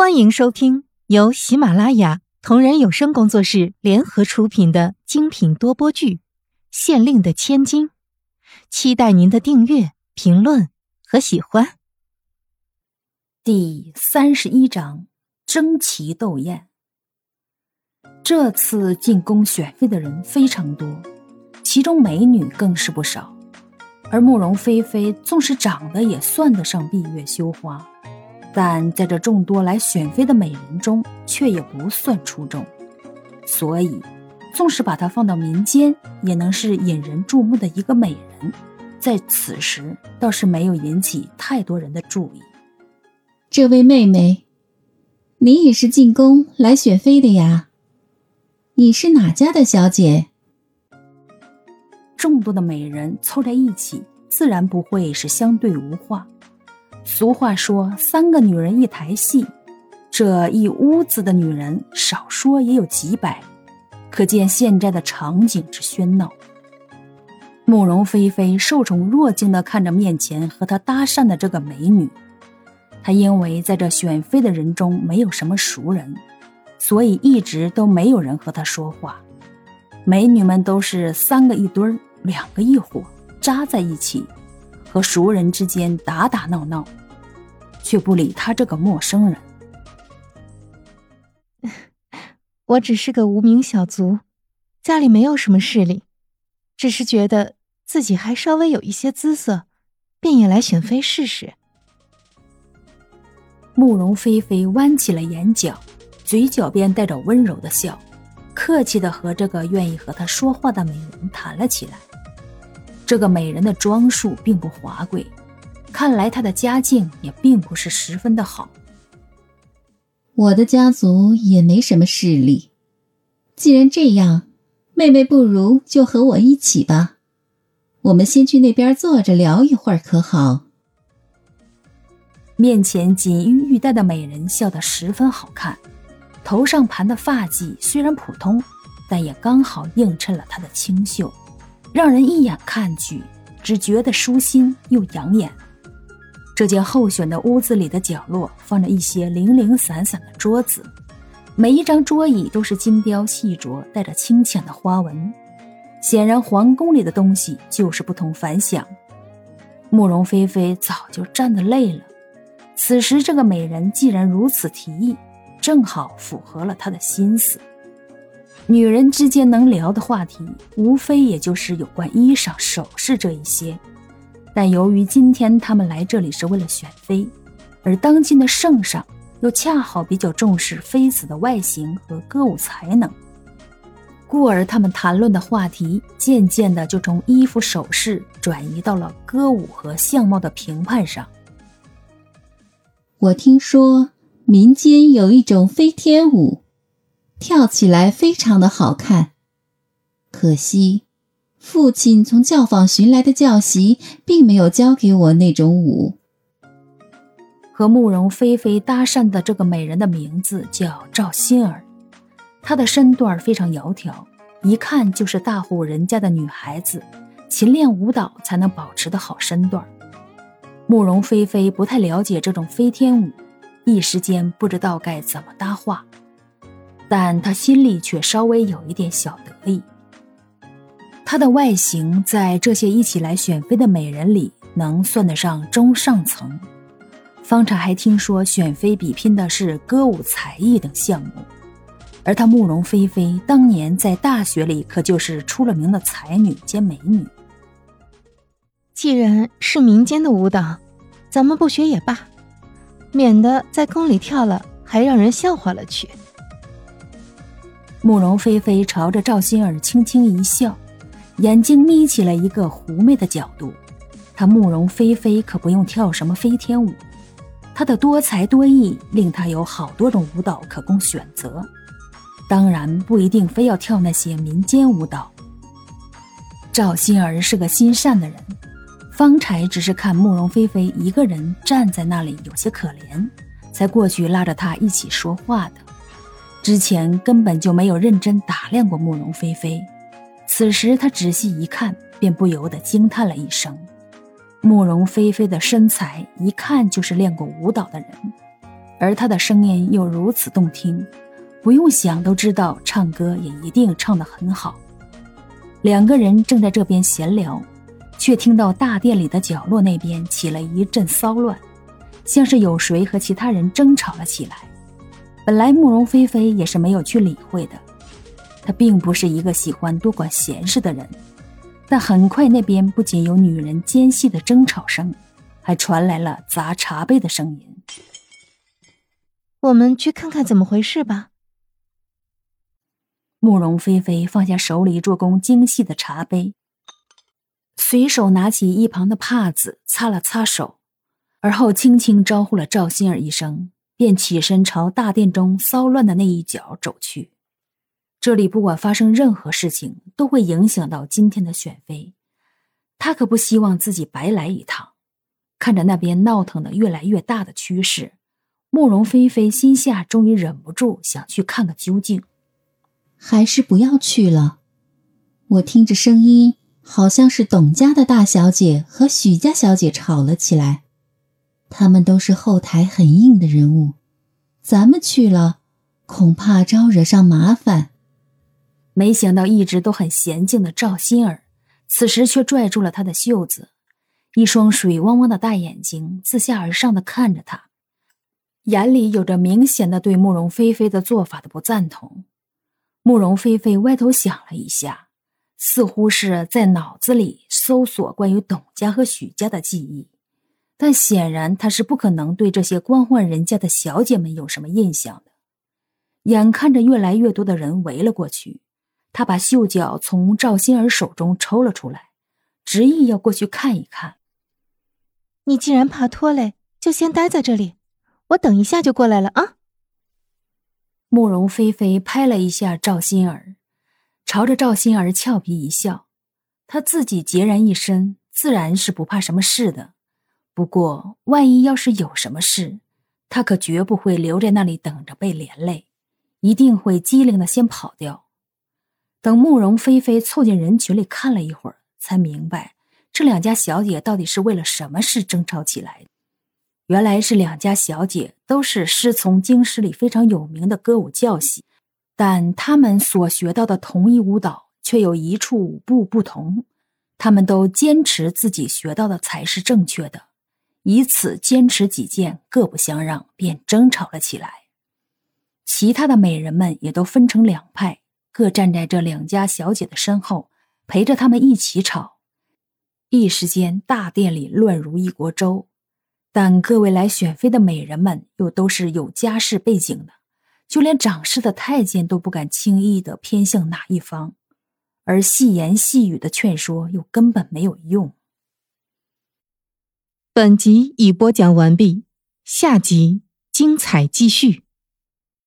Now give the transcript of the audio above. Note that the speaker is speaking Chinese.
欢迎收听由喜马拉雅同人有声工作室联合出品的精品多播剧《县令的千金》，期待您的订阅、评论和喜欢。第三十一章：争奇斗艳。这次进宫选妃的人非常多，其中美女更是不少。而慕容菲菲纵使长得也算得上闭月羞花。但在这众多来选妃的美人中，却也不算出众，所以，纵使把她放到民间，也能是引人注目的一个美人，在此时倒是没有引起太多人的注意。这位妹妹，你也是进宫来选妃的呀？你是哪家的小姐？众多的美人凑在一起，自然不会是相对无话。俗话说：“三个女人一台戏。”这一屋子的女人，少说也有几百，可见现在的场景之喧闹。慕容菲菲受宠若惊地看着面前和她搭讪的这个美女，她因为在这选妃的人中没有什么熟人，所以一直都没有人和她说话。美女们都是三个一堆儿，两个一伙，扎在一起。和熟人之间打打闹闹，却不理他这个陌生人。我只是个无名小卒，家里没有什么势力，只是觉得自己还稍微有一些姿色，便也来选妃试试。慕容菲菲弯起了眼角，嘴角边带着温柔的笑，客气的和这个愿意和她说话的美人谈了起来。这个美人的装束并不华贵，看来她的家境也并不是十分的好。我的家族也没什么势力，既然这样，妹妹不如就和我一起吧。我们先去那边坐着聊一会儿，可好？面前锦衣玉带的美人笑得十分好看，头上盘的发髻虽然普通，但也刚好映衬了她的清秀。让人一眼看去，只觉得舒心又养眼。这间候选的屋子里的角落放着一些零零散散的桌子，每一张桌椅都是精雕细琢，带着清浅的花纹。显然，皇宫里的东西就是不同凡响。慕容菲菲早就站得累了，此时这个美人既然如此提议，正好符合了她的心思。女人之间能聊的话题，无非也就是有关衣裳、首饰这一些。但由于今天他们来这里是为了选妃，而当今的圣上又恰好比较重视妃子的外形和歌舞才能，故而他们谈论的话题渐渐的就从衣服首饰转移到了歌舞和相貌的评判上。我听说民间有一种飞天舞。跳起来非常的好看，可惜父亲从教坊寻来的教习并没有教给我那种舞。和慕容菲菲搭讪的这个美人的名字叫赵心儿，她的身段非常窈窕，一看就是大户人家的女孩子，勤练舞蹈才能保持的好身段。慕容菲菲不太了解这种飞天舞，一时间不知道该怎么搭话。但他心里却稍微有一点小得意。她的外形在这些一起来选妃的美人里，能算得上中上层。方才还听说选妃比拼的是歌舞才艺等项目，而她慕容菲菲当年在大学里可就是出了名的才女兼美女。既然是民间的舞蹈，咱们不学也罢，免得在宫里跳了还让人笑话了去。慕容菲菲朝着赵心儿轻轻一笑，眼睛眯起了一个狐媚的角度。她慕容菲菲可不用跳什么飞天舞，她的多才多艺令她有好多种舞蹈可供选择。当然不一定非要跳那些民间舞蹈。赵心儿是个心善的人，方才只是看慕容菲菲一个人站在那里有些可怜，才过去拉着她一起说话的。之前根本就没有认真打量过慕容菲菲，此时他仔细一看，便不由得惊叹了一声：慕容菲菲的身材一看就是练过舞蹈的人，而他的声音又如此动听，不用想都知道唱歌也一定唱得很好。两个人正在这边闲聊，却听到大殿里的角落那边起了一阵骚乱，像是有谁和其他人争吵了起来。本来慕容菲菲也是没有去理会的，她并不是一个喜欢多管闲事的人。但很快，那边不仅有女人尖细的争吵声，还传来了砸茶杯的声音。我们去看看怎么回事吧。慕容菲菲放下手里做工精细的茶杯，随手拿起一旁的帕子擦了擦手，而后轻轻招呼了赵心儿一声，便起身朝大殿中骚乱的那一角走去。这里不管发生任何事情，都会影响到今天的选妃，他可不希望自己白来一趟。看着那边闹腾的越来越大的趋势。慕容菲菲心下终于忍不住想去看个究竟，还是不要去了。我听着声音，好像是董家的大小姐和许家小姐吵了起来。他们都是后台很硬的人物，咱们去了，恐怕招惹上麻烦。没想到一直都很娴静的赵心儿，此时却拽住了他的袖子，一双水汪汪的大眼睛自下而上的看着他。眼里有着明显的对慕容菲菲的做法的不赞同。慕容菲菲歪头想了一下，似乎是在脑子里搜索关于董家和许家的记忆，但显然她是不可能对这些官宦人家的小姐们有什么印象的。眼看着越来越多的人围了过去，她把袖角从赵心儿手中抽了出来，执意要过去看一看。你既然怕拖累，就先待在这里。我等一下就过来了啊！慕容菲菲拍了一下赵心儿，朝着赵心儿俏皮一笑。她自己孑然一身，自然是不怕什么事的。不过，万一要是有什么事，她可绝不会留在那里等着被连累，一定会机灵的先跑掉。等慕容菲菲凑进人群里看了一会儿，才明白这两家小姐到底是为了什么事争吵起来。原来是两家小姐都是师从京师里非常有名的歌舞教系，但她们所学到的同一舞蹈却有一处舞步不同。她们都坚持自己学到的才是正确的，以此坚持己见，各不相让，便争吵了起来。其他的美人们也都分成两派，各站在这两家小姐的身后，陪着他们一起吵。一时间，大殿里乱如一锅粥。但各位来选妃的美人们又都是有家世背景的，就连掌事的太监都不敢轻易的偏向哪一方，而细言细语的劝说又根本没有用。本集已播讲完毕，下集精彩继续。